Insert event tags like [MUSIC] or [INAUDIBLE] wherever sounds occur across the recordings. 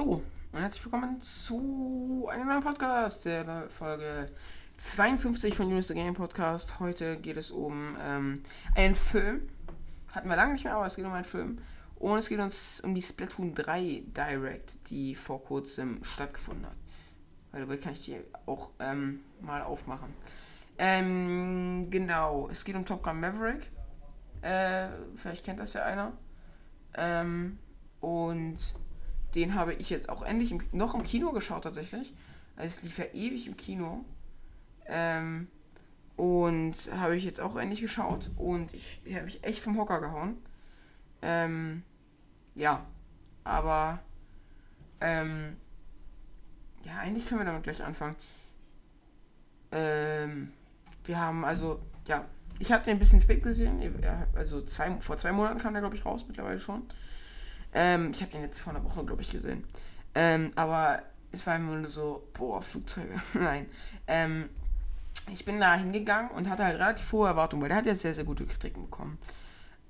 Hallo und herzlich willkommen zu einem neuen Podcast, der Folge 52 von Unis the Game Podcast. Heute geht es um ähm, einen Film. Hatten wir lange nicht mehr, aber es geht um einen Film. Und es geht uns um die Splatoon 3 Direct, die vor kurzem stattgefunden hat. Weil dabei kann ich die auch ähm, mal aufmachen. Ähm, genau, es geht um Top Gun Maverick. Äh, vielleicht kennt das ja einer. Ähm, und den habe ich jetzt auch endlich im, noch im Kino geschaut tatsächlich. Also es lief ja ewig im Kino. Ähm, und habe ich jetzt auch endlich geschaut und ich, ich habe mich echt vom Hocker gehauen. Ähm, ja, aber ähm, ja, eigentlich können wir damit gleich anfangen. Ähm, wir haben also, ja, ich habe den ein bisschen spät gesehen. Also zwei, vor zwei Monaten kam der, glaube ich, raus, mittlerweile schon. Ähm, ich habe den jetzt vor einer Woche, glaube ich, gesehen. Ähm, aber es war immer nur so, boah, Flugzeuge. [LAUGHS] Nein. Ähm, ich bin da hingegangen und hatte halt relativ hohe Erwartungen, weil der hat ja sehr, sehr gute Kritiken bekommen.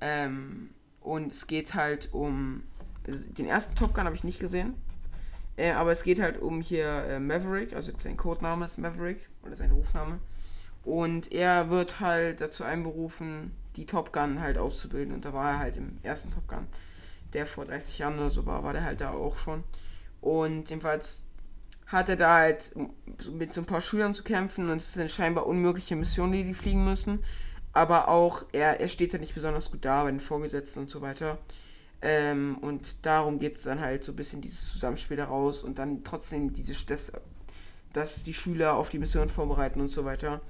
Ähm, und es geht halt um. Also den ersten Top Gun habe ich nicht gesehen. Äh, aber es geht halt um hier äh, Maverick, also sein Codename ist Maverick, oder sein Rufname. Und er wird halt dazu einberufen, die Top Gun halt auszubilden. Und da war er halt im ersten Top Gun der vor 30 Jahren oder so war, war der halt da auch schon. Und jedenfalls hat er da halt mit so ein paar Schülern zu kämpfen und es eine scheinbar unmögliche Mission, die die fliegen müssen. Aber auch, er, er steht da nicht besonders gut da bei den Vorgesetzten und so weiter. Ähm, und darum geht es dann halt so ein bisschen dieses Zusammenspiel daraus und dann trotzdem diese, das, dass die Schüler auf die Mission vorbereiten und so weiter.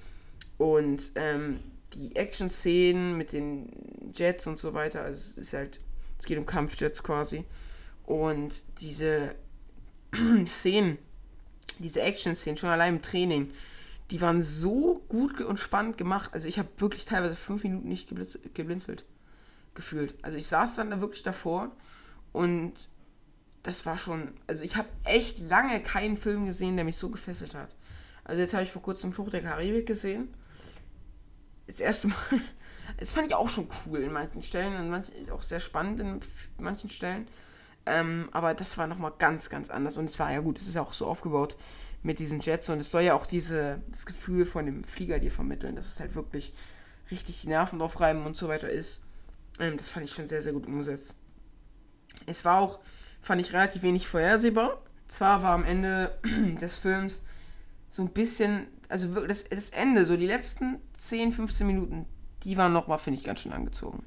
Und ähm, die Action-Szenen mit den Jets und so weiter, also es ist halt es geht um Kampfjets quasi. Und diese [CLEARS THROAT] Szenen, diese Action-Szenen, schon allein im Training, die waren so gut und spannend gemacht. Also ich habe wirklich teilweise fünf Minuten nicht geblinzelt gefühlt. Also ich saß dann da wirklich davor und das war schon, also ich habe echt lange keinen Film gesehen, der mich so gefesselt hat. Also jetzt habe ich vor kurzem Flucht der Karibik gesehen. Das erste Mal [LAUGHS] das fand ich auch schon cool in manchen Stellen und auch sehr spannend in manchen Stellen. Ähm, aber das war nochmal ganz, ganz anders. Und es war ja gut, es ist auch so aufgebaut mit diesen Jets und es soll ja auch diese, das Gefühl von dem Flieger dir vermitteln, dass es halt wirklich richtig die Nerven drauf reiben und so weiter ist. Ähm, das fand ich schon sehr, sehr gut umgesetzt. Es war auch, fand ich relativ wenig vorhersehbar. Zwar war am Ende [CLEARS THROAT] des Films so ein bisschen, also das, das Ende, so die letzten 10, 15 Minuten, die waren nochmal, finde ich, ganz schön angezogen.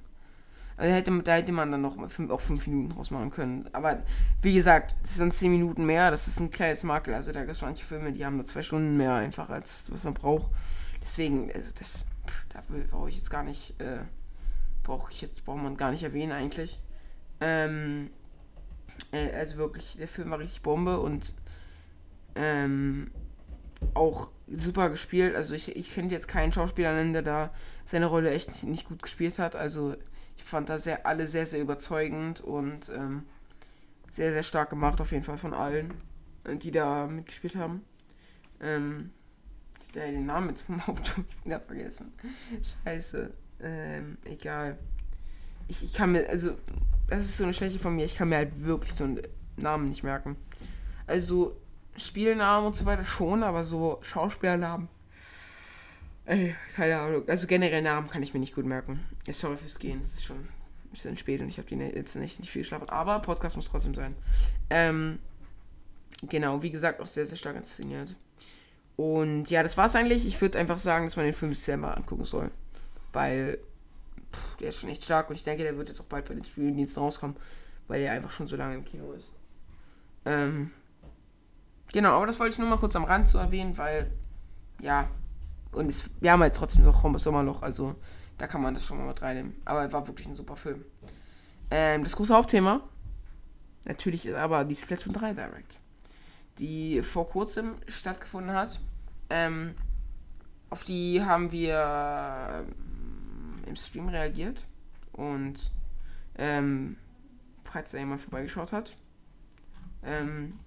Also hätte, da hätte man dann noch fünf, auch fünf Minuten draus machen können. Aber wie gesagt, es sind zehn Minuten mehr, das ist ein kleines Makel. Also da gibt es manche Filme, die haben nur zwei Stunden mehr einfach, als was man braucht. Deswegen, also das, da brauche ich jetzt gar nicht, äh, brauche ich jetzt, braucht man gar nicht erwähnen eigentlich. Ähm, äh, also wirklich, der Film war richtig Bombe und ähm, auch super gespielt. Also ich, ich finde jetzt keinen Schauspieler nennen, der da seine Rolle echt nicht gut gespielt hat. Also ich fand da sehr, alle sehr, sehr überzeugend und ähm, sehr, sehr stark gemacht auf jeden Fall von allen, äh, die da mitgespielt haben. Ähm, ich habe den Namen jetzt vom [LAUGHS] Hauptschauspieler vergessen. Scheiße. Ähm, egal. Ich, ich kann mir, also, das ist so eine Schwäche von mir, ich kann mir halt wirklich so einen Namen nicht merken. Also, Spielnamen und so weiter schon, aber so Schauspielernamen. Ey, keine Ahnung. Also generell Namen kann ich mir nicht gut merken. Sorry fürs Gehen, es ist schon ein bisschen spät und ich habe die jetzt nicht, nicht viel geschlafen. Aber Podcast muss trotzdem sein. Ähm, genau, wie gesagt, auch sehr, sehr stark inszeniert. Und ja, das war's eigentlich. Ich würde einfach sagen, dass man den Film mal angucken soll. Weil pff, der ist schon echt stark und ich denke, der wird jetzt auch bald bei den Streamingdiensten rauskommen, weil der einfach schon so lange im Kino ist. Ähm, Genau, aber das wollte ich nur mal kurz am Rand zu erwähnen, weil, ja, und es, wir haben halt trotzdem noch Sommerloch, also da kann man das schon mal mit reinnehmen. Aber war wirklich ein super Film. Ähm, das große Hauptthema, natürlich ist aber die Splatoon 3 Direct, die vor kurzem stattgefunden hat. Ähm, auf die haben wir ähm, im Stream reagiert und ähm, falls da jemand vorbeigeschaut hat. Ähm,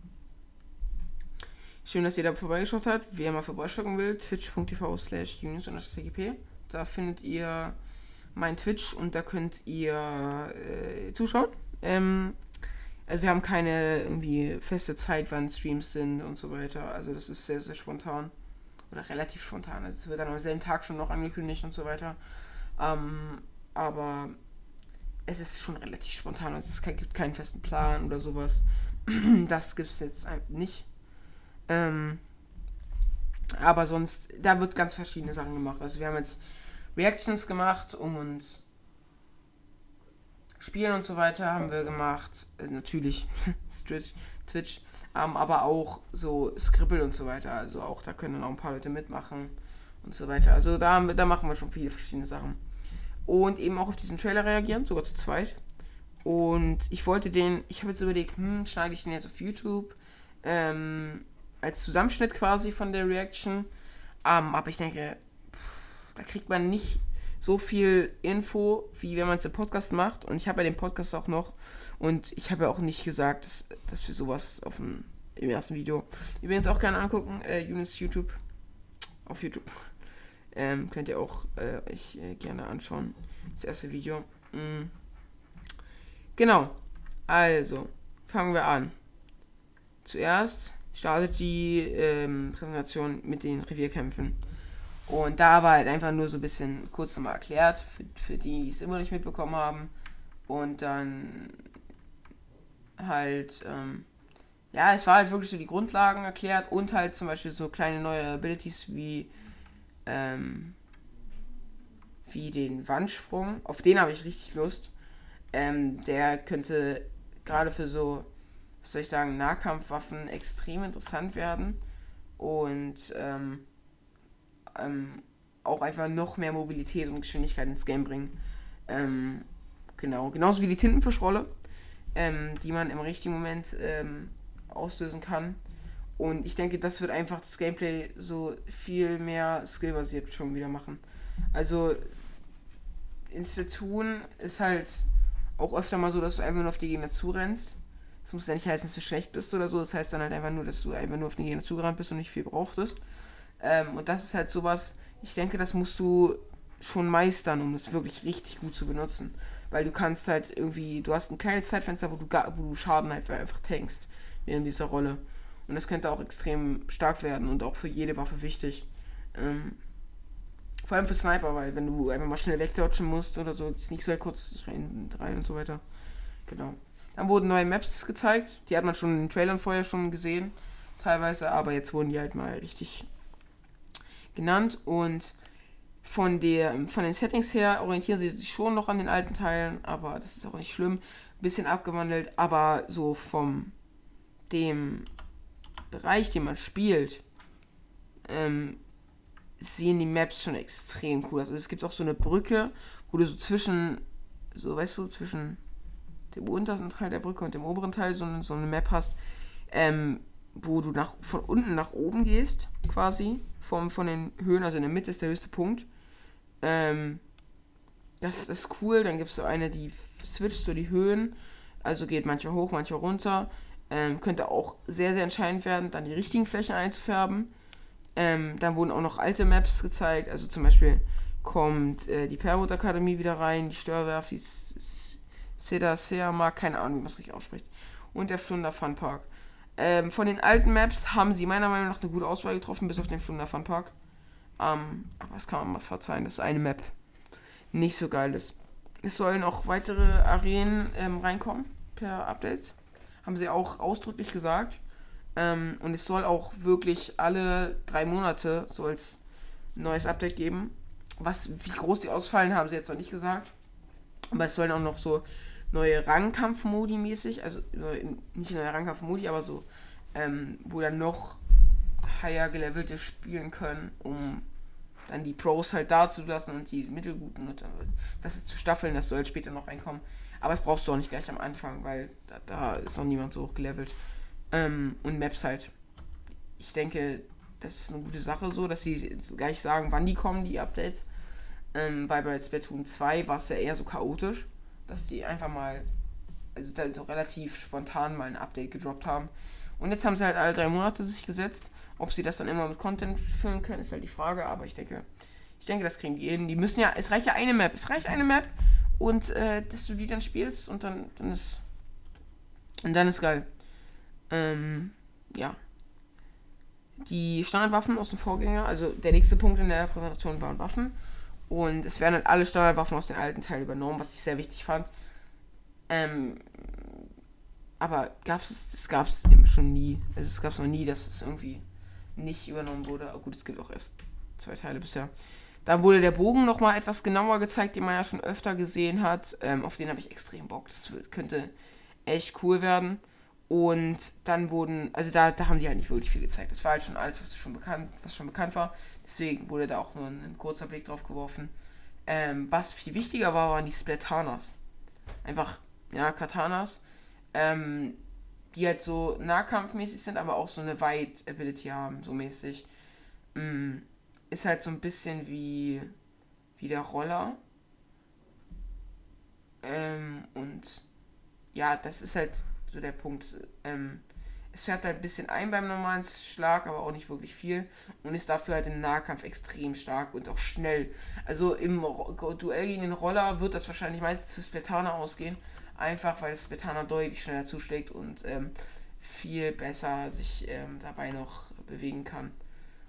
Schön, dass ihr da vorbeigeschaut habt. Wer mal vorbeischauen will, twitch.tv slash. Da findet ihr mein Twitch und da könnt ihr äh, zuschauen. Ähm, Also wir haben keine irgendwie feste Zeit, wann Streams sind und so weiter. Also das ist sehr, sehr spontan. Oder relativ spontan. Also es wird dann am selben Tag schon noch angekündigt und so weiter. Ähm, aber es ist schon relativ spontan. Also es gibt keinen festen Plan oder sowas. [CLEARS THROAT] das gibt es jetzt nicht. Ähm, aber sonst, da wird ganz verschiedene Sachen gemacht. Also wir haben jetzt Reactions gemacht, uns Spielen und so weiter haben wir gemacht. Äh, natürlich [LAUGHS] Twitch, Twitch ähm, aber auch so Scribble und so weiter. Also auch da können auch ein paar Leute mitmachen und so weiter. Also da, haben wir, da machen wir schon viele verschiedene Sachen. Und eben auch auf diesen Trailer reagieren, sogar zu zweit. Und ich wollte den, ich habe jetzt überlegt, hm, schneide ich den jetzt auf YouTube ähm, als Zusammenschnitt quasi von der Reaction. Ähm, aber ich denke, pff, da kriegt man nicht so viel Info, wie wenn man es im Podcast macht. Und ich habe ja den Podcast auch noch. Und ich habe ja auch nicht gesagt, dass, dass wir sowas auf dem, im ersten Video. Übrigens auch gerne angucken, äh, Younes YouTube. Auf YouTube. Ähm, könnt ihr auch äh, euch äh, gerne anschauen. Das erste Video. Mhm. Genau. Also, fangen wir an. Zuerst startet die ähm, Präsentation mit den Revierkämpfen. Und da war halt einfach nur so ein bisschen kurz nochmal erklärt, für, für die, die es immer nicht mitbekommen haben. Und dann halt, ähm, ja, es war halt wirklich so die Grundlagen erklärt und halt zum Beispiel so kleine neue Abilities wie, ähm, wie den Wandsprung. Auf den habe ich richtig Lust. Ähm, der könnte gerade für so, soll ich sagen, Nahkampfwaffen extrem interessant werden. Und, ähm, ähm, auch einfach noch mehr Mobilität und Geschwindigkeit ins Game bringen. Ähm, genau, genauso wie die Tintenfischrolle, ähm, die man im richtigen Moment ähm, auslösen kann. Und ich denke, das wird einfach das Gameplay so viel mehr skillbasiert schon wieder machen. Also in Splatoon ist halt auch öfter mal so, dass du einfach nur auf die Gegner zurennst. Das muss ja nicht heißen, dass du schlecht bist oder so. Das heißt dann halt einfach nur, dass du einfach nur auf die Gegner zugerannt bist und nicht viel brauchtest. Ähm, und das ist halt sowas, ich denke, das musst du schon meistern, um das wirklich richtig gut zu benutzen. Weil du kannst halt irgendwie, du hast ein kleines Zeitfenster, wo du, wo du Schaden halt einfach tankst während dieser Rolle. Und das könnte auch extrem stark werden und auch für jede Waffe wichtig. Ähm, vor allem für Sniper, weil wenn du einfach mal schnell wegdodgen musst oder so, ist nicht so kurz rein, rein und so weiter. Genau. Dann wurden neue Maps gezeigt. Die hat man schon in den Trailern vorher schon gesehen, teilweise, aber jetzt wurden die halt mal richtig genannt und von, der, von den Settings her orientieren sie sich schon noch an den alten Teilen, aber das ist auch nicht schlimm. Ein bisschen abgewandelt, aber so vom dem Bereich, den man spielt, ähm, sehen die Maps schon extrem cool aus. Also es gibt auch so eine Brücke, wo du so zwischen, so weißt du, zwischen dem untersten Teil der Brücke und dem oberen Teil so, so eine Map hast, ähm, wo du nach, von unten nach oben gehst, quasi, vom, von den Höhen, also in der Mitte ist der höchste Punkt. Ähm, das, ist cool, dann gibt es so eine, die switcht so die Höhen, also geht manchmal hoch, manchmal runter. Ähm, könnte auch sehr, sehr entscheidend werden, dann die richtigen Flächen einzufärben. Ähm, dann wurden auch noch alte Maps gezeigt, also zum Beispiel kommt äh, die Permut Akademie wieder rein, die Störwerft, die Seda Seama, keine Ahnung, wie man es richtig ausspricht. Und der Flunder Fun Park. Ähm, von den alten Maps haben sie meiner Meinung nach eine gute Auswahl getroffen, bis auf den Flunder Fun Park. Ähm, aber das kann man mal verzeihen, dass eine Map nicht so geil ist. Es sollen auch weitere Arenen ähm, reinkommen per Updates. Haben sie auch ausdrücklich gesagt. Ähm, und es soll auch wirklich alle drei Monate soll es neues Update geben. Was, wie groß die ausfallen, haben sie jetzt noch nicht gesagt. Aber es sollen auch noch so neue Rangkampf-Modi mäßig, also nicht neue Rangkampf-Modi, aber so, ähm, wo dann noch higher gelevelte spielen können, um dann die Pros halt da zu lassen und die Mittelguten und dann das zu staffeln, das soll später noch reinkommen. Aber das brauchst du auch nicht gleich am Anfang, weil da, da ist noch niemand so hoch gelevelt. Ähm, und Maps halt. Ich denke, das ist eine gute Sache so, dass sie gleich sagen, wann die kommen, die Updates. Ähm, weil bei Splatoon 2 war es ja eher so chaotisch dass die einfach mal, also da so relativ spontan mal ein Update gedroppt haben. Und jetzt haben sie halt alle drei Monate sich gesetzt. Ob sie das dann immer mit Content füllen können, ist halt die Frage. Aber ich denke, ich denke, das kriegen die hin. Die müssen ja, es reicht ja eine Map. Es reicht eine Map und äh, dass du die dann spielst und dann, dann ist Und dann ist geil. Ähm, ja. Die Standardwaffen aus dem Vorgänger, also der nächste Punkt in der Präsentation waren Waffen. Und es werden halt alle Standardwaffen aus den alten Teilen übernommen, was ich sehr wichtig fand. Ähm, aber gab es, das gab es schon nie. Also es gab es noch nie, dass es irgendwie nicht übernommen wurde. Aber gut, es gibt auch erst zwei Teile bisher. Da wurde der Bogen nochmal etwas genauer gezeigt, den man ja schon öfter gesehen hat. Ähm, auf den habe ich extrem Bock. Das könnte echt cool werden. Und dann wurden, also da, da haben die halt nicht wirklich viel gezeigt. Das war halt schon alles, was schon bekannt, was schon bekannt war. Deswegen wurde da auch nur ein, kurzer Blick drauf geworfen. Ähm, was viel wichtiger war, waren die Splatanas. Einfach, ja, Katanas. Ähm, die halt so nahkampfmäßig sind, aber auch so eine Wide-Ability haben, so mäßig. Mm, ist halt so ein bisschen wie, wie der Roller. Ähm, und ja, das ist halt so der Punkt. Ähm, es fährt halt ein bisschen ein beim normalen Schlag, aber auch nicht wirklich viel. Und ist dafür halt im Nahkampf extrem stark und auch schnell. Also im Duell gegen den Roller wird das wahrscheinlich meistens für Splatana ausgehen. Einfach weil Splatana deutlich schneller zuschlägt und ähm, viel besser sich ähm, dabei noch bewegen kann.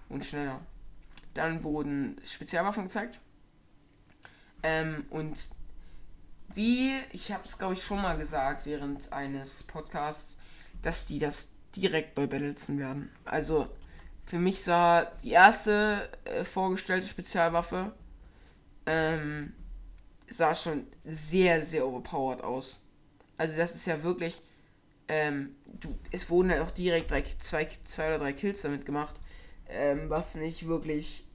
Und schneller. Dann wurden Spezialwaffen gezeigt. Ähm, und wie, ich habe es glaube ich schon mal gesagt während eines Podcasts, dass die das direkt bei Battleson werden. Also für mich sah die erste äh, vorgestellte Spezialwaffe ähm, sah schon sehr, sehr overpowered aus. Also das ist ja wirklich, ähm, du, es wurden ja auch direkt drei, zwei, zwei oder drei Kills damit gemacht, ähm, was nicht wirklich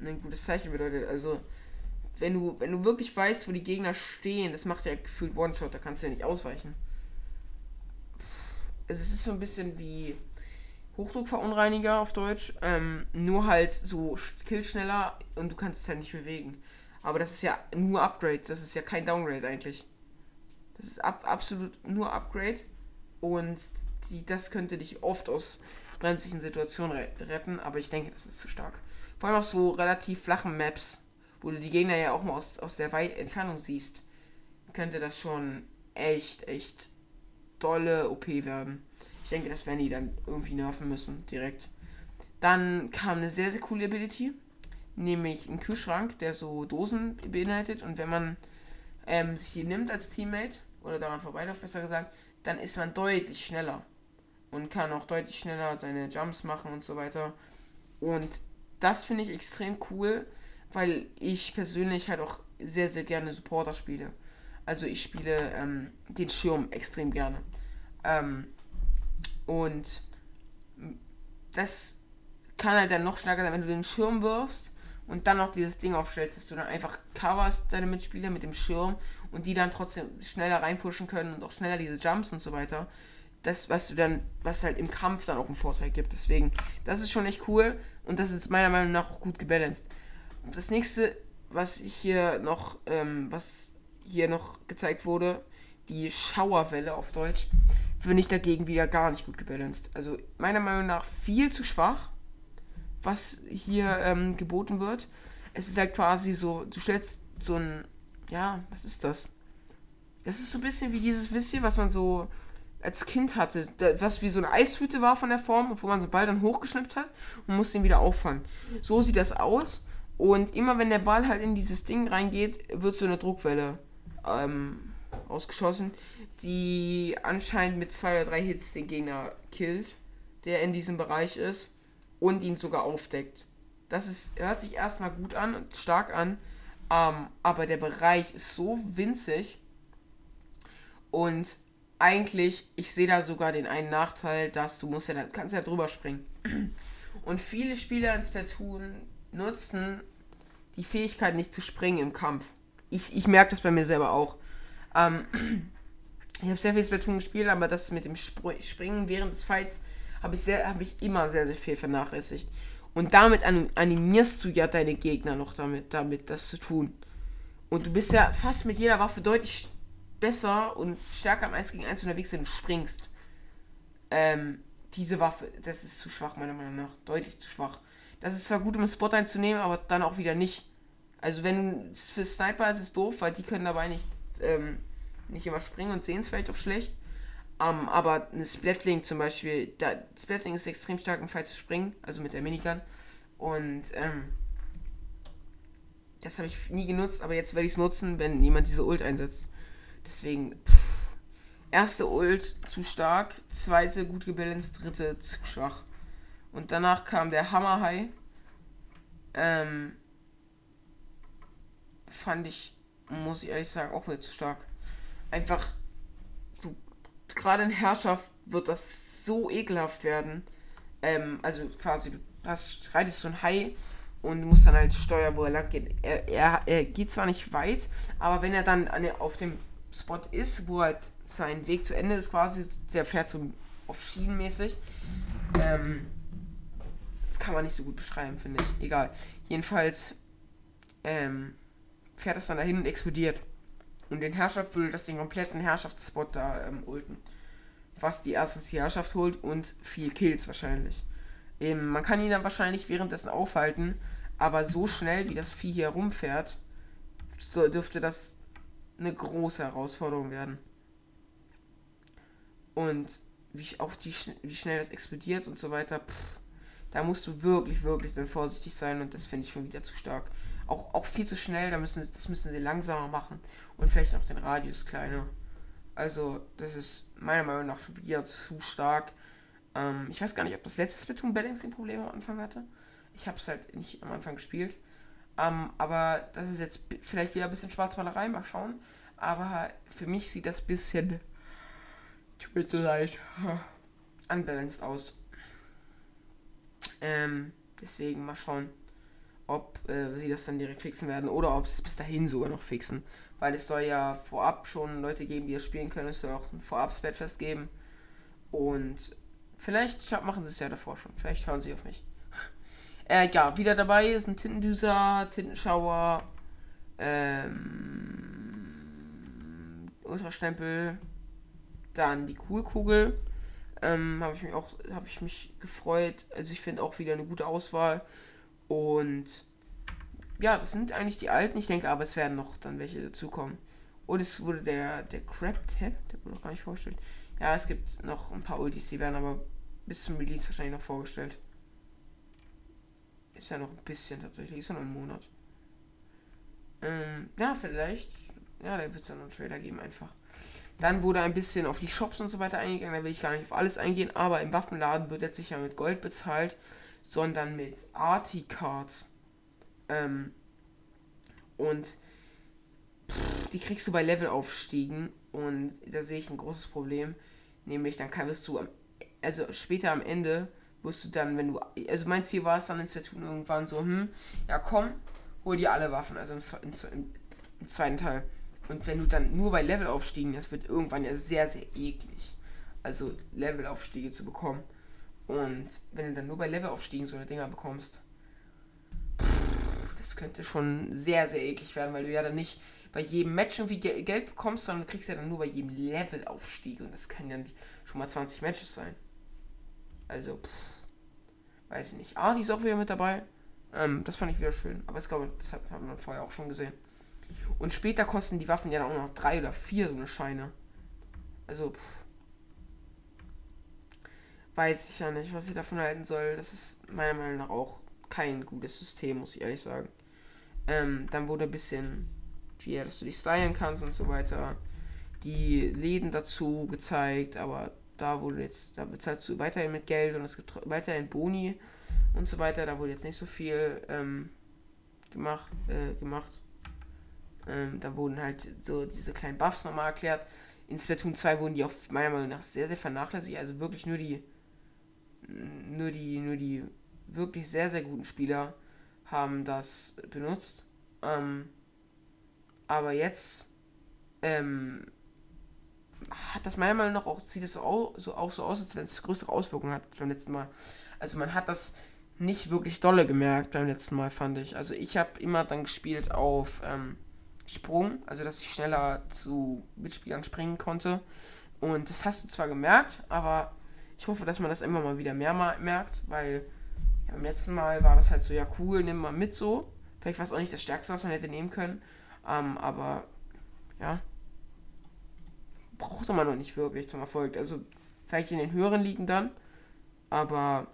ein gutes Zeichen bedeutet. Also wenn du, wenn du wirklich weißt, wo die Gegner stehen, das macht ja gefühlt One-Shot, da kannst du ja nicht ausweichen. Also es ist so ein bisschen wie Hochdruckverunreiniger auf Deutsch, ähm, nur halt so killschneller und du kannst es halt nicht bewegen. Aber das ist ja nur Upgrade, das ist ja kein Downgrade eigentlich. Das ist ab, absolut nur Upgrade und die, das könnte dich oft aus brenzlichen Situationen retten, aber ich denke, das ist zu stark. Vor allem auf so relativ flachen Maps wo du die Gegner ja auch mal aus, aus der Weit Entfernung siehst, könnte das schon echt, echt tolle OP werden. Ich denke, das werden die dann irgendwie nerven müssen, direkt. Dann kam eine sehr, sehr coole Ability, nämlich ein Kühlschrank, der so Dosen beinhaltet und wenn man ähm, die nimmt als Teammate, oder daran vorbeiläuft, besser gesagt, dann ist man deutlich schneller und kann auch deutlich schneller seine Jumps machen und so weiter. Und das finde ich extrem cool, weil ich persönlich halt auch sehr, sehr gerne Supporter spiele. Also ich spiele ähm, den Schirm extrem gerne. Ähm, und das kann halt dann noch stärker sein, wenn du den Schirm wirfst und dann noch dieses Ding aufstellst, dass du dann einfach coverst deine Mitspieler mit dem Schirm und die dann trotzdem schneller reinpushen können und auch schneller diese Jumps und so weiter. Das, was du dann, was halt im Kampf dann auch einen Vorteil gibt. Deswegen, das ist schon echt cool und das ist meiner Meinung nach auch gut gebalanced das nächste, was hier noch, ähm, was hier noch gezeigt wurde, die Schauerwelle auf Deutsch, finde ich dagegen wieder gar nicht gut gebalanced. Also meiner Meinung nach viel zu schwach, was hier ähm, geboten wird. Es ist halt quasi so, du stellst so ein, ja, was ist das? Das ist so ein bisschen wie dieses, wisst ihr, was man so als Kind hatte, was wie so eine Eistüte war von der Form, wo man so Ball dann hochgeschnippt hat und musste ihn wieder auffangen. So sieht das aus. Und immer wenn der Ball halt in dieses Ding reingeht, wird so eine Druckwelle ähm, ausgeschossen, die anscheinend mit zwei oder drei Hits den Gegner killt, der in diesem Bereich ist und ihn sogar aufdeckt. Das ist, hört sich erstmal gut an und stark an, ähm, aber der Bereich ist so winzig und eigentlich, ich sehe da sogar den einen Nachteil, dass du musst ja, kannst ja drüber springen. [CLEARS THROAT] Und viele Spieler in Splatoon nutzen die Fähigkeit nicht zu springen im Kampf. Ich, ich merke das bei mir selber auch. Ähm, ich habe sehr viel Splatoon gespielt, aber das mit dem Spr Springen während des Fights habe ich, hab ich immer sehr, sehr viel vernachlässigt. Und damit animierst du ja deine Gegner noch damit, damit das zu tun. Und du bist ja fast mit jeder Waffe deutlich besser und stärker am 1 gegen 1 unterwegs, wenn du springst. Ähm, diese Waffe, das ist zu schwach, meiner Meinung nach. Deutlich zu schwach. Das ist zwar gut, um einen Spot einzunehmen, aber dann auch wieder nicht. Also wenn für Sniper ist es doof, weil die können dabei nicht, ähm, nicht immer springen und sehen es vielleicht auch schlecht. Um, aber eine Splatling zum Beispiel, da, Splatling ist extrem stark im Fall zu springen, also mit der Minigun. Und ähm, das habe ich nie genutzt, aber jetzt werde ich es nutzen, wenn jemand diese Ult einsetzt. Deswegen, pff, erste Ult zu stark, zweite gut gebalanced, dritte zu schwach. Und danach kam der Hammer High. Ähm, fand ich, muss ich ehrlich sagen, auch wieder zu stark. Einfach, du, gerade in Herrschaft wird das so ekelhaft werden. Ähm, also quasi, du hast, reitest so ein Hai und musst dann halt steuern, wo er lang geht. Er, er, er geht zwar nicht weit, aber wenn er dann an, auf dem Spot ist, wo halt sein Weg zu Ende ist quasi, der fährt so auf Schienen mäßig. Ähm, das kann man nicht so gut beschreiben, finde ich. Egal. Jedenfalls ähm, fährt es dann dahin und explodiert. Und den Herrschaft würde das den kompletten Herrschaftsspot da ähm, ulten. Was die erstens die Herrschaft holt und viel Kills wahrscheinlich. Ähm, man kann ihn dann wahrscheinlich währenddessen aufhalten, aber so schnell wie das Vieh hier rumfährt, so dürfte das eine große Herausforderung werden. Und wie auch die, wie schnell das explodiert und so weiter, pff, da musst du wirklich, wirklich dann vorsichtig sein und das finde ich schon wieder zu stark. Auch, auch viel zu schnell, da müssen, das müssen sie langsamer machen und vielleicht auch den Radius kleiner. Also, das ist meiner Meinung nach schon wieder zu stark. Ähm, ich weiß gar nicht, ob das letzte Splatoon Balancing Probleme am Anfang hatte. Ich habe es halt nicht am Anfang gespielt. Ähm, aber das ist jetzt vielleicht wieder ein bisschen Schwarzmalerei, mal schauen. Aber für mich sieht das ein bisschen. Tut mir so leid. [LAUGHS] Unbalanced aus. Ähm, deswegen mal schauen, ob äh, sie das dann direkt fixen werden oder ob sie es bis dahin sogar noch fixen. Weil es soll ja vorab schon Leute geben, die das spielen können. Es soll auch ein Vorab-Splatfest geben. Und Vielleicht machen sie es ja davor schon. Vielleicht hören sie auf mich. [LAUGHS] Äh, ja, wieder dabei ist ein Tintendüser, Tintenschauer, ähm, Ultrastempel, dann die Coolkugel. Ähm, habe ich mich auch, habe ich mich gefreut. Also ich finde auch wieder eine gute Auswahl. Und ja, das sind eigentlich die alten. Ich denke aber, es werden noch dann welche dazukommen. Und es wurde der, der Crab Tab, der wurde noch gar nicht vorgestellt. Ja, es gibt noch ein paar Ultis, die werden aber bis zum Release wahrscheinlich noch vorgestellt. Ist ja noch ein bisschen tatsächlich, ist ja noch ein Monat. Ähm, ja, vielleicht. Ja, da wird es dann noch einen Trailer geben einfach. Dann wurde ein bisschen auf die Shops und so weiter eingegangen, da will ich gar nicht auf alles eingehen, aber im Waffenladen wird jetzt nicht mehr mit Gold bezahlt, sondern mit Arti-Cards. Ähm, und pff, die kriegst du bei Levelaufstiegen und da sehe ich ein großes Problem. Nämlich, dann kannst du am also später am Ende wirst du dann, wenn du, also mein Ziel war es dann in Splatoon irgendwann so, hm, ja komm, hol dir alle Waffen, also im, im, im zweiten Teil. Und wenn du dann nur bei Levelaufstiegen, das wird irgendwann ja sehr, sehr eklig. Also Levelaufstiege zu bekommen. Und wenn du dann nur bei Levelaufstiegen so eine Dinger bekommst, das könnte schon sehr, sehr eklig werden, weil du ja dann nicht bei jedem Match irgendwie Geld bekommst, sondern kriegst ja dann nur bei jedem Levelaufstieg. Und das können dann schon mal 20 Matches sein. Also, pff, weiß ich nicht. Arti ist auch wieder mit dabei. Ähm, das fand ich wieder schön. Aber ich glaube, das hat, hat man vorher auch schon gesehen. Und später kosten die Waffen ja dann auch noch drei oder vier so eine Scheine. Also, pff, weiß ich ja nicht, was ich davon halten soll. Das ist meiner Meinung nach auch kein gutes System, muss ich ehrlich sagen. Ähm, dann wurde ein bisschen, wie dass du dich stylen kannst und so weiter. Die Läden dazu gezeigt, aber da wurde jetzt, da bezahlst du weiterhin mit Geld und es gibt weiterhin Boni und so weiter. Da wurde jetzt nicht so viel ähm, gemacht. Äh, gemacht. Ähm, da wurden halt so diese kleinen Buffs nochmal erklärt. In Splatoon 2 wurden die auch meiner Meinung nach sehr, sehr vernachlässigt. Also wirklich nur die, nur die, nur die wirklich sehr, sehr guten Spieler haben das benutzt. Ähm, aber jetzt ähm, hat das meiner Meinung nach auch, sieht es so, au, so auch so aus, als wenn es größere Auswirkungen hat beim letzten Mal. Also man hat das nicht wirklich dolle gemerkt beim letzten Mal, fand ich. Also ich habe immer dann gespielt auf ähm, Sprung, also dass ich schneller zu Mitspielern springen konnte. Und das hast du zwar gemerkt, aber ich hoffe, dass man das immer mal wieder mehr merkt, weil ja, beim letzten Mal war das halt so, ja cool, nimm mal mit so. Vielleicht war es auch nicht das Stärkste, was man hätte nehmen können. Ähm, aber ja, brauchte man noch nicht wirklich zum Erfolg. Also vielleicht in den höheren Ligen dann, aber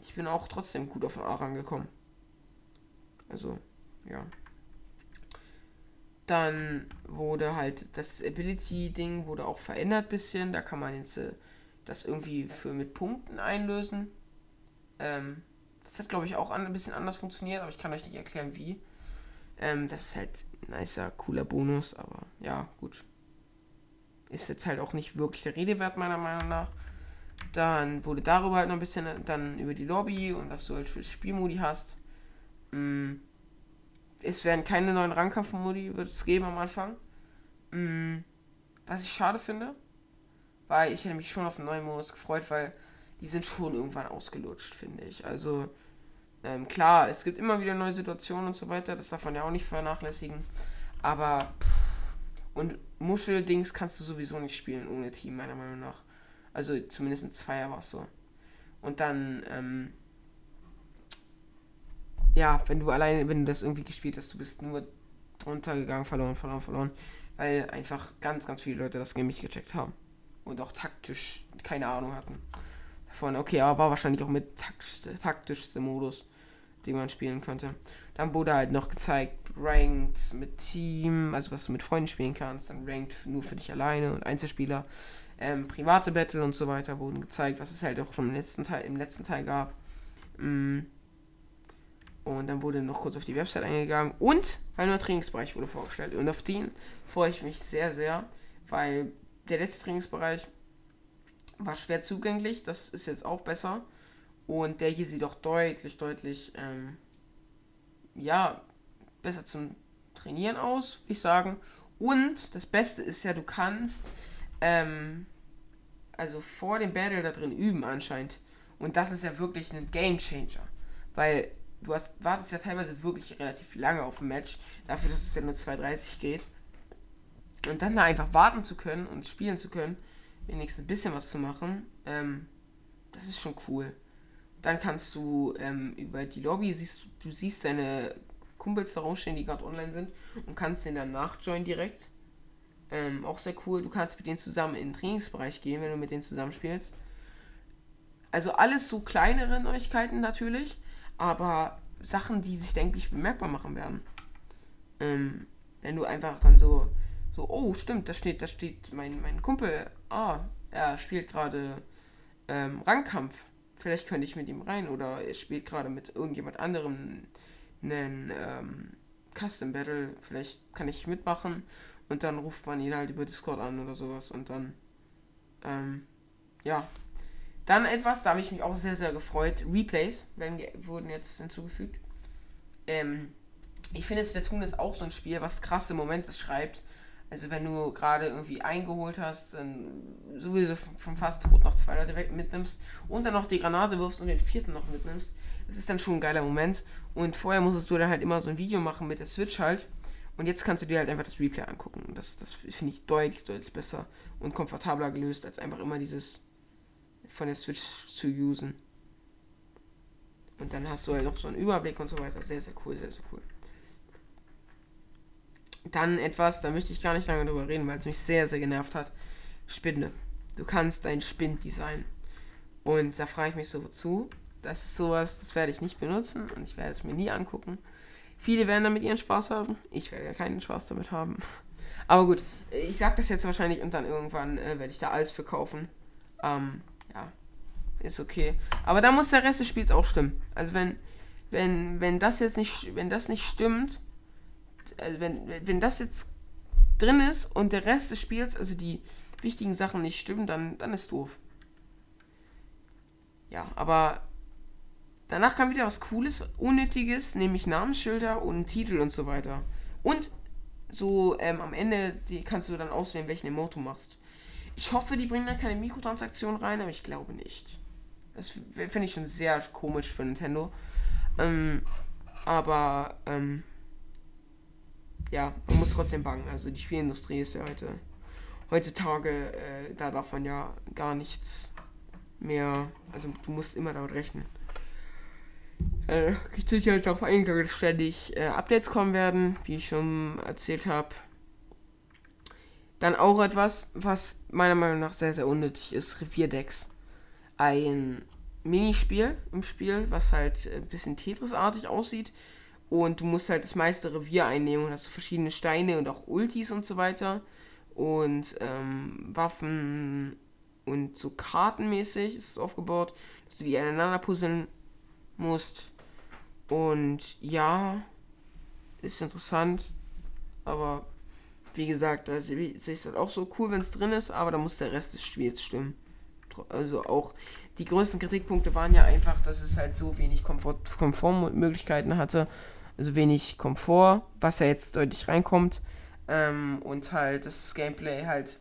ich bin auch trotzdem gut auf den A rangekommen. Also, ja. Dann wurde halt das Ability-Ding wurde auch verändert bisschen. Da kann man jetzt äh, das irgendwie für mit Punkten einlösen. Ähm, das hat glaube ich auch ein bisschen anders funktioniert, aber ich kann euch nicht erklären wie. Ähm, das ist halt ein nicer, cooler Bonus, aber ja, gut. Ist jetzt halt auch nicht wirklich der Redewert meiner Meinung nach. Dann wurde darüber halt noch ein bisschen dann über die Lobby und was du halt für Spielmodi hast. Mm. Es werden keine neuen Rangkampfmodi, wird es geben am Anfang. Mm. Was ich schade finde, weil ich hätte mich schon auf den neuen Modus gefreut, weil die sind schon irgendwann ausgelutscht, finde ich. Also ähm, klar, es gibt immer wieder neue Situationen und so weiter, das darf man ja auch nicht vernachlässigen. Aber pff, und Muscheldings kannst du sowieso nicht spielen ohne Team, meiner Meinung nach. Also zumindest ein Zweier war es so. Und dann, ähm, ja, wenn du alleine, wenn du das irgendwie gespielt hast, du bist nur drunter gegangen, verloren, verloren, verloren. Weil einfach ganz, ganz viele Leute das Game nicht gecheckt haben. Und auch taktisch keine Ahnung hatten. Davon, okay, aber war wahrscheinlich auch mit taktischste, taktischste Modus, den man spielen könnte. Dann wurde halt noch gezeigt, Ranked mit Team, also was du mit Freunden spielen kannst, dann Ranked nur für dich alleine und Einzelspieler ähm, private Battle und so weiter wurden gezeigt, was es halt auch schon im letzten Teil, im letzten Teil gab. Mm. Und dann wurde noch kurz auf die Website eingegangen und ein neuer Trainingsbereich wurde vorgestellt. Und auf den freue ich mich sehr, sehr, weil der letzte Trainingsbereich war schwer zugänglich. Das ist jetzt auch besser. Und der hier sieht auch deutlich, deutlich, ähm, ja, besser zum Trainieren aus, würde ich sagen. Und das Beste ist ja, du kannst ähm, also vor dem Battle da drin üben anscheinend. Und das ist ja wirklich ein Game Changer. Weil du hast, wartest ja teilweise wirklich relativ lange auf ein Match, dafür, dass es ja nur 2,30 geht. Und dann da einfach warten zu können und spielen zu können, wenigstens ein bisschen was zu machen, ähm, das ist schon cool. Dann kannst du ähm, über die Lobby siehst du siehst deine Kumpels da rumstehen, die gerade online sind und kannst den dann nachjoinen direkt. Ähm, auch sehr cool. Du kannst mit denen zusammen in den Trainingsbereich gehen, wenn du mit denen zusammen spielst. Also alles so kleinere Neuigkeiten natürlich, aber Sachen, die sich, denke ich, bemerkbar machen werden. Ähm, wenn du einfach dann so, so, oh, stimmt, da steht, da steht mein, mein Kumpel, ah, er spielt gerade ähm, Rangkampf. Vielleicht könnte ich mit ihm rein oder er spielt gerade mit irgendjemand anderem einen ähm, Custom Battle. Vielleicht kann ich mitmachen und dann ruft man ihn halt über Discord an oder sowas und dann, ähm, ja. Dann etwas, da habe ich mich auch sehr, sehr gefreut. Replays werden, wurden jetzt hinzugefügt. Ähm, ich finde, Splatoon ist auch so ein Spiel, was krasse Momente schreibt. Also wenn du gerade irgendwie eingeholt hast, dann sowieso vom fast tot noch zwei Leute weg mitnimmst und dann noch die Granate wirfst und den vierten noch mitnimmst, das ist dann schon ein geiler Moment. Und vorher musstest du dann halt immer so ein Video machen mit der Switch halt und jetzt kannst du dir halt einfach das Replay angucken. Das, das finde ich deutlich, deutlich besser und komfortabler gelöst, als einfach immer dieses von der Switch zu usen. Und dann hast du halt noch so einen Überblick und so weiter. Sehr, sehr cool, sehr, sehr cool. Dann etwas, da möchte ich gar nicht lange drüber reden, weil es mich sehr, sehr genervt hat. Spinde. Du kannst dein Spind designen. Und da frage ich mich so, wozu? Das ist sowas, das werde ich nicht benutzen und ich werde es mir nie angucken. Viele werden damit ihren Spaß haben. Ich werde ja keinen Spaß damit haben. Aber gut, ich sag das jetzt wahrscheinlich und dann irgendwann äh, werde ich da alles verkaufen. Ähm, ja, ist okay. Aber da muss der Rest des Spiels auch stimmen. Also wenn, wenn, wenn das jetzt nicht, wenn das nicht stimmt, also wenn, wenn das jetzt drin ist und der Rest des Spiels, also die wichtigen Sachen nicht stimmen, dann, dann ist doof. Ja, aber Danach kam wieder was Cooles, Unnötiges, nämlich Namensschilder und Titel und so weiter. Und so ähm, am Ende die kannst du dann auswählen, welchen Emote du machst. Ich hoffe, die bringen da keine Mikrotransaktion rein, aber ich glaube nicht. Das finde ich schon sehr komisch für Nintendo. Ähm, aber ähm, ja, man muss trotzdem bangen. Also die Spielindustrie ist ja heute heutzutage, äh, da man ja gar nichts mehr. Also du musst immer damit rechnen äh, sicher darauf eingegangen, dass ständig äh, Updates kommen werden, wie ich schon erzählt habe. Dann auch etwas, was meiner Meinung nach sehr, sehr unnötig ist: Revierdecks. Ein Minispiel im Spiel, was halt ein bisschen Tetris-artig aussieht. Und du musst halt das meiste Revier einnehmen und hast verschiedene Steine und auch Ultis und so weiter. Und ähm, Waffen und so kartenmäßig ist es aufgebaut, dass du die aneinander puzzeln musst. Und ja, ist interessant. Aber wie gesagt, da sehe ich es halt auch so cool, wenn es drin ist, aber da muss der Rest des Spiels stimmen. Also auch die größten Kritikpunkte waren ja einfach, dass es halt so wenig Komfort, Komfortmöglichkeiten hatte. Also wenig Komfort, was ja jetzt deutlich reinkommt. Ähm, und halt das Gameplay halt.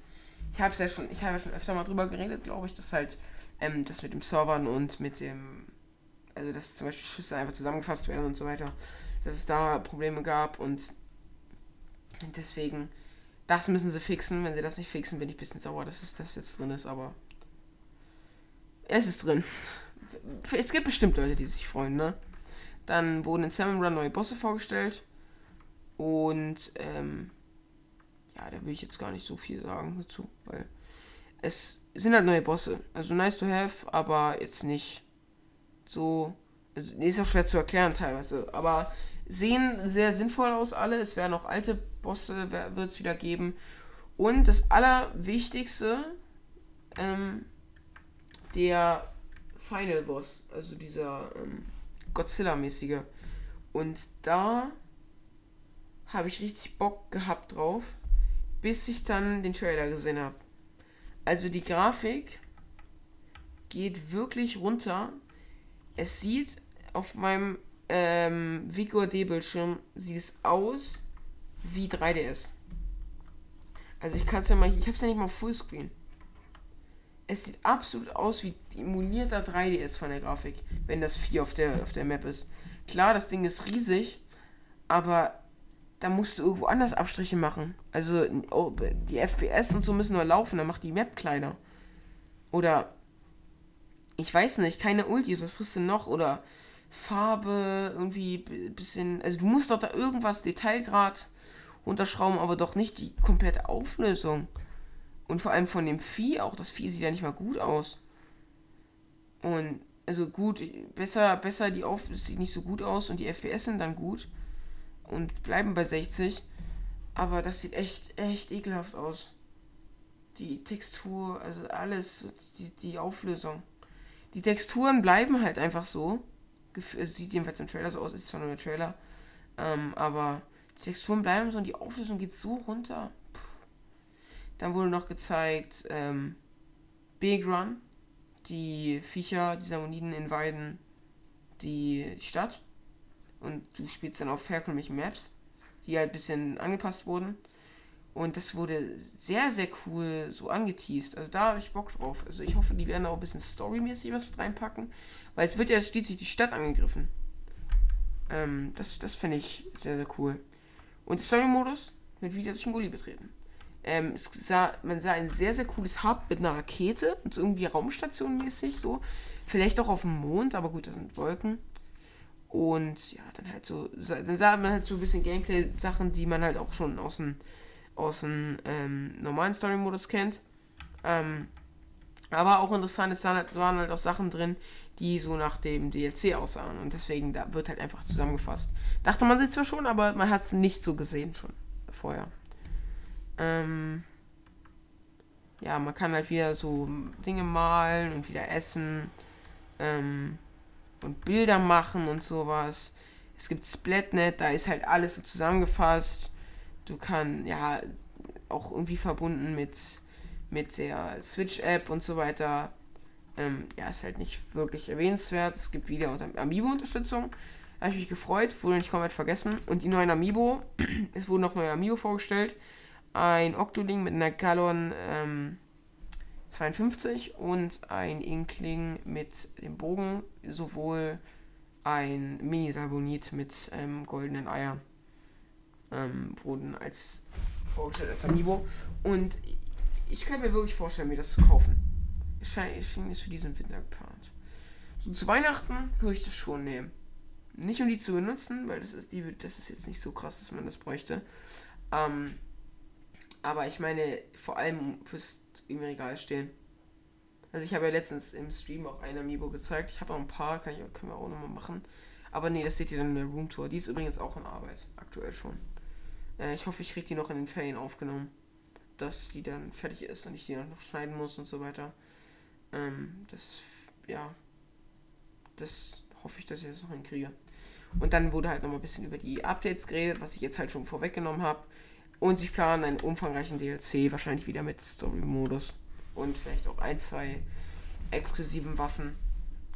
Ich habe ja schon, ich habe ja schon öfter mal drüber geredet, glaube ich, dass halt ähm, das mit dem Servern und mit dem, also dass zum Beispiel Schüsse einfach zusammengefasst werden und so weiter, dass es da Probleme gab und deswegen, das müssen sie fixen. Wenn sie das nicht fixen, bin ich ein bisschen sauer, dass es das jetzt drin ist, aber es ist drin. Es gibt bestimmt Leute, die sich freuen, ne? Dann wurden in Salmon Run neue Bosse vorgestellt. Und, ähm, ja, da will ich jetzt gar nicht so viel sagen dazu, weil es sind halt neue Bosse. Also nice to have, aber jetzt nicht so. Also, ist auch schwer zu erklären teilweise. Aber sehen sehr sinnvoll aus alle. Es werden auch alte Bosse, wird es wieder geben. Und das Allerwichtigste, ähm, der Final Boss, also dieser ähm, Godzilla-mäßige. Und da habe ich richtig Bock gehabt drauf, bis ich dann den Trailer gesehen habe. Also die Grafik geht wirklich runter. Es sieht auf meinem ähm, D-Bildschirm sieht es aus wie 3DS. Also ich kann es ja mal, ich habe es ja nicht mal Fullscreen. Es sieht absolut aus wie emulierter 3DS von der Grafik, wenn das 4 auf der, auf der Map ist. Klar, das Ding ist riesig, aber da musst du irgendwo anders Abstriche machen. Also oh, die FPS und so müssen nur laufen, dann macht die Map kleiner. Oder ich weiß nicht, keine Ultis, was frisst du noch? Oder Farbe, irgendwie bisschen. Also du musst doch da irgendwas Detailgrad unterschrauben, aber doch nicht die komplette Auflösung. Und vor allem von dem Vieh auch. Das Vieh sieht ja nicht mal gut aus. Und also gut, besser, besser die Auf sieht nicht so gut aus und die FPS sind dann gut und bleiben bei 60. Aber das sieht echt, echt ekelhaft aus. Die Textur, also alles, die, die Auflösung. Die Texturen bleiben halt einfach so. Sieht jedenfalls im Trailer so aus, ist zwar nur der Trailer. Ähm, aber die Texturen bleiben so und die Auflösung geht so runter. Dann wurde noch gezeigt ähm, Big Run. Die Viecher, die Samoniden inviden die, die Stadt. Und du spielst dann auf herkömmlichen Maps, die halt ein bisschen angepasst wurden. Und das wurde sehr, sehr cool so angeteased. Also da habe ich Bock drauf. Also ich hoffe, die werden auch ein bisschen storymäßig was mit reinpacken. Weil es wird ja schließlich die Stadt angegriffen. Ähm, das das finde ich sehr, sehr cool. Und der Story-Modus wird wieder durch den Gully betreten. Ähm, sah, man sah ein sehr, sehr cooles Hub mit einer Rakete und so irgendwie Raumstation-mäßig so. Vielleicht auch auf dem Mond, aber gut, das sind Wolken. Und ja, dann halt so, dann sah man halt so ein bisschen Gameplay-Sachen, die man halt auch schon aus dem, aus dem ähm, normalen Story-Modus kennt. Ähm, aber auch interessant, es waren halt auch Sachen drin, die so nach dem DLC aussahen. Und deswegen, da wird halt einfach zusammengefasst. Dachte man sich zwar schon, aber man hat es nicht so gesehen schon vorher. Ähm, ja, man kann halt wieder so Dinge malen und wieder essen ähm, und Bilder machen und sowas. Es gibt Splatnet, da ist halt alles so zusammengefasst. Du kannst, ja, auch irgendwie verbunden mit, mit der Switch-App und so weiter. Ähm, ja, ist halt nicht wirklich erwähnenswert. Es gibt wieder Amiibo-Unterstützung. Habe ich mich gefreut, wurde nicht komplett vergessen. Und die neuen Amiibo, [CLEARS THROAT] es wurden noch neue Amiibo vorgestellt ein Octoling mit einer Galon ähm, 52 und ein Inkling mit dem Bogen, sowohl ein Mini-Salbonit mit ähm, goldenen Eiern ähm, wurden als vorgestellt als Amiibo. Und ich kann mir wirklich vorstellen, mir das zu kaufen. Es schien es für diesen Winter geplant. So zu Weihnachten würde ich das schon nehmen. Nicht um die zu benutzen, weil das ist, die, das ist jetzt nicht so krass, dass man das bräuchte. Ähm, Aber ich meine, vor allem fürs im Regal stehen. Also ich habe ja letztens im Stream auch ein Amiibo gezeigt. Ich habe auch ein paar, kann ich, können wir auch nochmal machen. Aber nee, das seht ihr dann in der Roomtour. Die ist übrigens auch in Arbeit, aktuell schon. Äh, ich hoffe, ich kriege die noch in den Ferien aufgenommen. Dass die dann fertig ist und ich die noch schneiden muss und so weiter. Ähm, das, ja. Das hoffe ich, dass ich das noch hinkriege. Und dann wurde halt nochmal ein bisschen über die Updates geredet, was ich jetzt halt schon vorweggenommen habe. Und sie planen einen umfangreichen DLC, wahrscheinlich wieder mit Story-Modus. Und vielleicht auch ein, zwei exklusiven Waffen,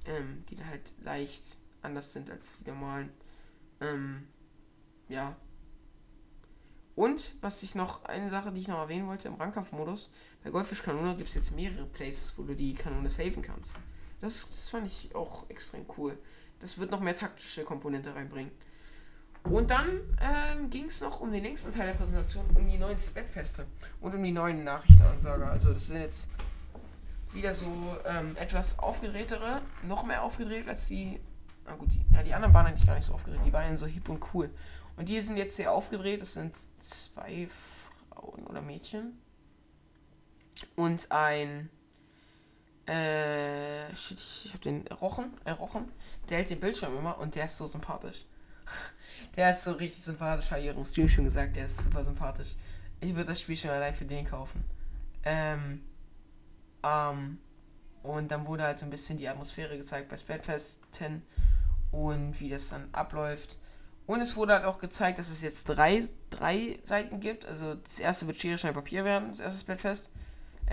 ähm, die dann halt leicht anders sind als die normalen. Ähm, ja. Und, was ich noch, eine Sache, die ich noch erwähnen wollte, im Rangkampfmodus, bei Goldfischkanone gibt es jetzt mehrere Places, wo du die Kanone saven kannst. Das, das fand ich auch extrem cool. Das wird noch mehr taktische Komponente reinbringen. Und dann ähm, ging es noch um den nächsten Teil der Präsentation, um die neuen Splatfeste und um die neuen Nachrichtenansager. Also das sind jetzt wieder so ähm, etwas aufgedrehtere, noch mehr aufgedreht als die. Na gut, die, ja, die anderen waren eigentlich gar nicht so aufgedreht, die waren so hip und cool. Und die sind jetzt sehr aufgedreht, das sind zwei Frauen oder Mädchen. Und ein. Äh, shit, ich, hab den Rochen, ein Rochen, der hält den Bildschirm immer und der ist so sympathisch. Der ist so richtig sympathisch, habe ich im Stream schon gesagt, der ist super sympathisch. Ich würde das Spiel schon allein für den kaufen. Ähm, ähm, und dann wurde halt so ein bisschen die Atmosphäre gezeigt bei Splatfest 10 und wie das dann abläuft. Und es wurde halt auch gezeigt, dass es jetzt drei, drei Seiten gibt. Also das erste wird Schere, Stein, Papier werden, das erste Splatfest.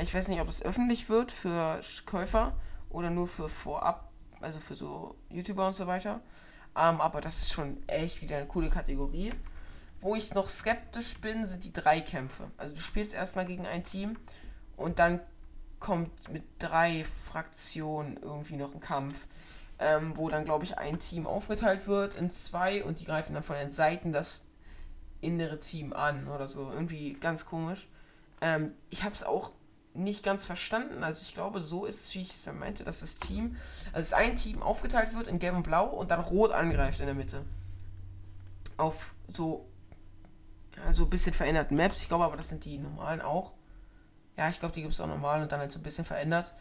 Ich weiß nicht, ob es öffentlich wird für Käufer oder nur für Vorab, also für so YouTuber und so weiter. Ähm, aber das ist schon echt wieder eine coole Kategorie. Wo ich noch skeptisch bin, sind die drei Kämpfe. Also du spielst erstmal gegen ein Team und dann kommt mit drei Fraktionen irgendwie noch ein Kampf, ähm, wo dann, glaube ich, ein Team aufgeteilt wird in zwei und die greifen dann von den Seiten das innere Team an oder so. Irgendwie ganz komisch. Ähm, ich habe es auch nicht ganz verstanden. Also ich glaube, so ist es, wie ich es ja meinte, dass das Team, also ein Team aufgeteilt wird in Gelb und Blau und dann Rot angreift in der Mitte. Auf so, ja, so ein bisschen veränderten Maps. Ich glaube aber, das sind die normalen auch. Ja, ich glaube, die gibt es auch normal und dann halt so ein bisschen verändert.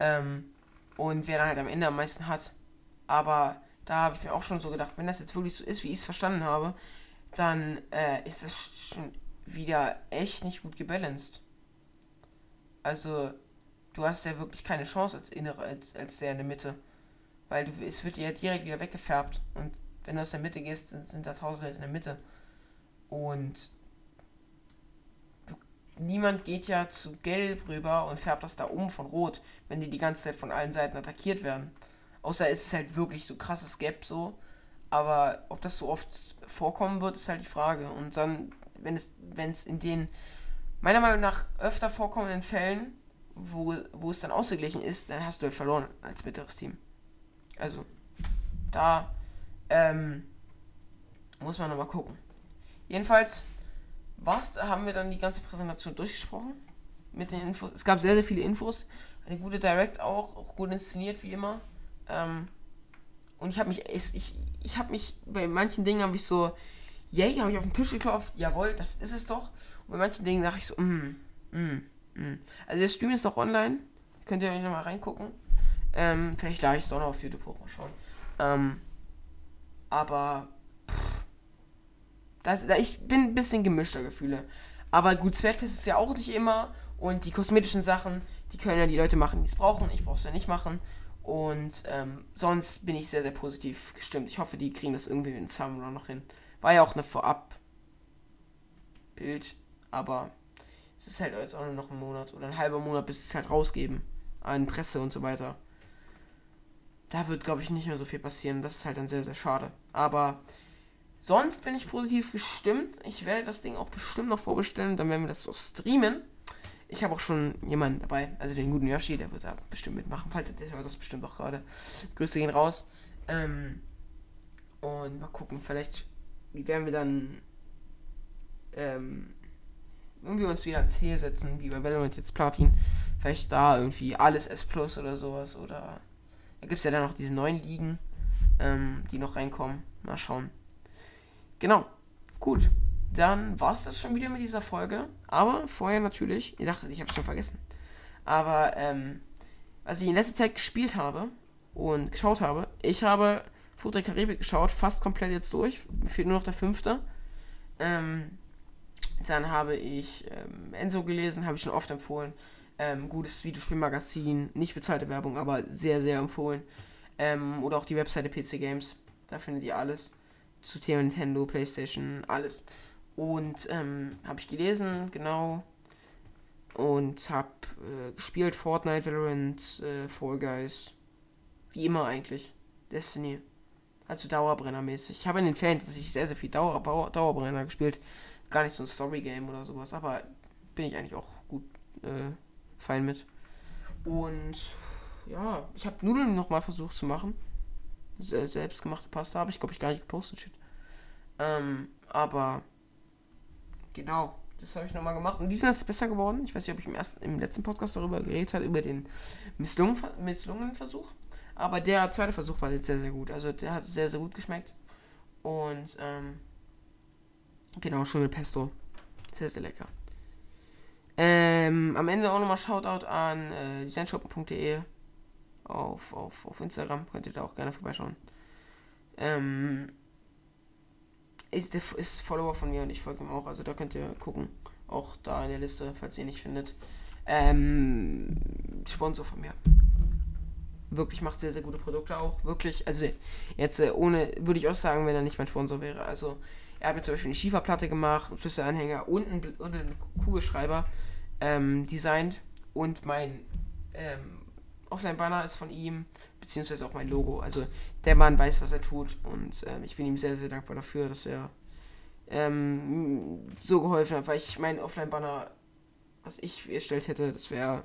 Ähm, und wer dann halt am Ende am meisten hat. Aber da habe ich mir auch schon so gedacht, wenn das jetzt wirklich so ist, wie ich es verstanden habe, dann äh, ist das schon wieder echt nicht gut gebalanced. Also, du hast ja wirklich keine Chance als innere, als, als der in der Mitte. Weil du, es wird dir ja direkt wieder weggefärbt. Und wenn du aus der Mitte gehst, dann sind da tausend Leute in der Mitte. Und du, niemand geht ja zu gelb rüber und färbt das da um von rot, wenn die die ganze Zeit von allen Seiten attackiert werden. Außer es ist halt wirklich so krasses Gap so. Aber ob das so oft vorkommen wird, ist halt die Frage. Und dann, wenn es, wenn es in den meiner Meinung nach öfter vorkommenden Fällen, wo, wo es dann ausgeglichen ist, dann hast du halt verloren als mittleres Team. Also, da ähm, muss man nochmal gucken. Jedenfalls was, haben wir dann die ganze Präsentation durchgesprochen. Mit den Infos. Es gab sehr, sehr viele Infos. Eine gute Direct auch, auch gut inszeniert wie immer. Ähm, und ich habe mich, ich, ich, habe mich bei manchen Dingen habe ich so, yay, habe ich auf den Tisch geklopft, jawohl, das ist es doch bei manchen Dingen dachte ich so, mm, mm, mm. Also der Stream ist noch online. Könnt ihr euch nochmal reingucken. Ähm, vielleicht lade ich es doch noch auf YouTube hoch, mal schauen. Ähm, aber pff, das, da, ich bin ein bisschen gemischter Gefühle. Aber gut, Zwergfest ist ja auch nicht immer. Und die kosmetischen Sachen, die können ja die Leute machen, die es brauchen. Ich brauche es ja nicht machen. Und ähm, sonst bin ich sehr, sehr positiv gestimmt. Ich hoffe, die kriegen das irgendwie mit dem Summer noch hin. War ja auch eine Vorab-Bild. Aber es ist halt jetzt auch nur noch ein Monat oder ein halber Monat, bis es halt rausgeben. An Presse und so weiter. Da wird, glaube ich, nicht mehr so viel passieren. Das ist halt dann sehr, sehr schade. Aber sonst bin ich positiv gestimmt. Ich werde das Ding auch bestimmt noch vorbestellen. Dann werden wir das so streamen. Ich habe auch schon jemanden dabei, also den guten Yoshi, der wird da bestimmt mitmachen. Falls er hört das bestimmt auch gerade. Grüße gehen raus. Ähm, und mal gucken, vielleicht werden wir dann ähm, irgendwie uns wieder ans Ziel setzen, wie bei Valorant jetzt Platin. Vielleicht da irgendwie alles S Plus oder sowas. Oder da gibt es ja dann noch diese neuen Ligen, ähm, die noch reinkommen. Mal schauen. Genau. Gut. Dann war es das schon wieder mit dieser Folge. Aber vorher natürlich, ich dachte, ich habe schon vergessen. Aber ähm, was ich in letzter Zeit gespielt habe und geschaut habe, ich habe Fluch der Karibik geschaut, fast komplett jetzt durch. Mir fehlt nur noch der fünfte. Ähm, dann habe ich ähm, Enzo gelesen, habe ich schon oft empfohlen. Ähm, gutes Videospielmagazin, nicht bezahlte Werbung, aber sehr, sehr empfohlen. Ähm, oder auch die Webseite PC Games, da findet ihr alles. Zu Thema Nintendo, Playstation, alles. Und ähm, habe ich gelesen, genau. Und habe äh, gespielt Fortnite, Valorant, äh, Fall Guys. Wie immer eigentlich. Destiny. Also Dauerbrenner-mäßig. Ich habe in den Ferien sehr, sehr viel Dauer, Dauerbrenner gespielt. Gar nicht so ein Story-Game oder sowas, aber bin ich eigentlich auch gut äh, fein mit. Und ja, ich habe Nudeln nochmal versucht zu machen. Selbstgemachte Pasta habe ich, glaube ich, gar nicht gepostet. Shit. Ähm, aber genau, das habe ich nochmal gemacht. Und diesmal ist es besser geworden. Ich weiß nicht, ob ich im, ersten, im letzten Podcast darüber geredet habe, über den misslungenen Versuch. Aber der zweite Versuch war jetzt sehr, sehr gut. Also der hat sehr, sehr gut geschmeckt. Und ähm, genau, schön mit Pesto. Sehr, sehr lecker. Ähm, am Ende auch nochmal Shoutout an äh, designshoppen.de auf, auf, auf Instagram. Könnt ihr da auch gerne vorbeischauen. Ähm, ist, der, ist Follower von mir und ich folge ihm auch. Also da könnt ihr gucken. Auch da in der Liste, falls ihr ihn nicht findet. Ähm, Sponsor von mir wirklich macht sehr, sehr gute Produkte auch. Wirklich, also jetzt äh, ohne, würde ich auch sagen, wenn er nicht mein Sponsor wäre. Also er hat mir zum Beispiel eine Schieferplatte gemacht, einen Schlüsselanhänger und einen, einen Kugelschreiber ähm, designt. Und mein ähm, Offline-Banner ist von ihm, beziehungsweise auch mein Logo. Also der Mann weiß, was er tut. Und ähm, ich bin ihm sehr, sehr dankbar dafür, dass er ähm, so geholfen hat, weil ich mein Offline-Banner, was ich erstellt hätte, das wäre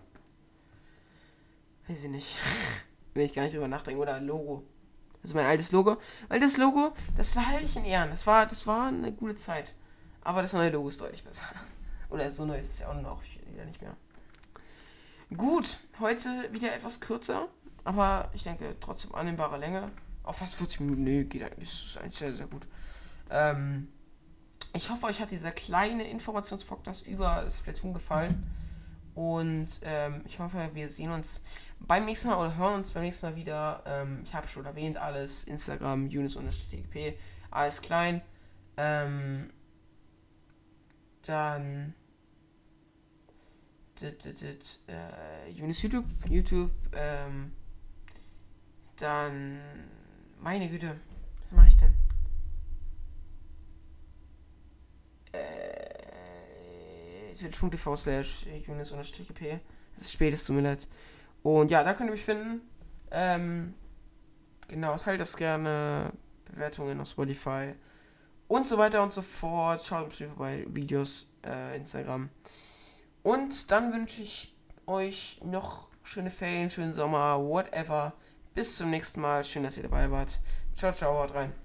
weiß ich nicht. [LAUGHS] wenn ich gar nicht drüber nachdenke. Oder Logo. Ist mein altes Logo. Weil das Logo, das war halt ich in Ehren. Das war, das war eine gute Zeit. Aber das neue Logo ist deutlich besser. [LAUGHS] Oder so neu ist es ja auch noch wieder nicht mehr. Gut, heute wieder etwas kürzer. Aber ich denke trotzdem annehmbare Länge. Auf fast 40 Minuten. Nee, geht eigentlich. Das ist eigentlich sehr, sehr gut. Ähm, ich hoffe, euch hat dieser kleine Informationspodcast über Splatoon gefallen. Und ähm, ich hoffe, wir sehen uns beim nächsten Mal oder hören uns beim nächsten Mal wieder. Ähm, ich habe schon erwähnt, alles Instagram, Unis-TGP, alles klein. Ähm, dann dit, dit, dit, äh, Unis YouTube, YouTube, ähm, dann meine Güte, was mache ich denn? Äh, twitch.tv slash Unis-TGP. Es ist spät, es tut mir leid. Und ja, da könnt ihr mich finden. Ähm, genau, teilt das gerne. Bewertungen auf Spotify. Und so weiter und so fort. Schaut uns vorbei. Videos, äh, Instagram. Und dann wünsche ich euch noch schöne Ferien, schönen Sommer, whatever. Bis zum nächsten Mal. Schön, dass ihr dabei wart. Ciao, ciao, haut rein.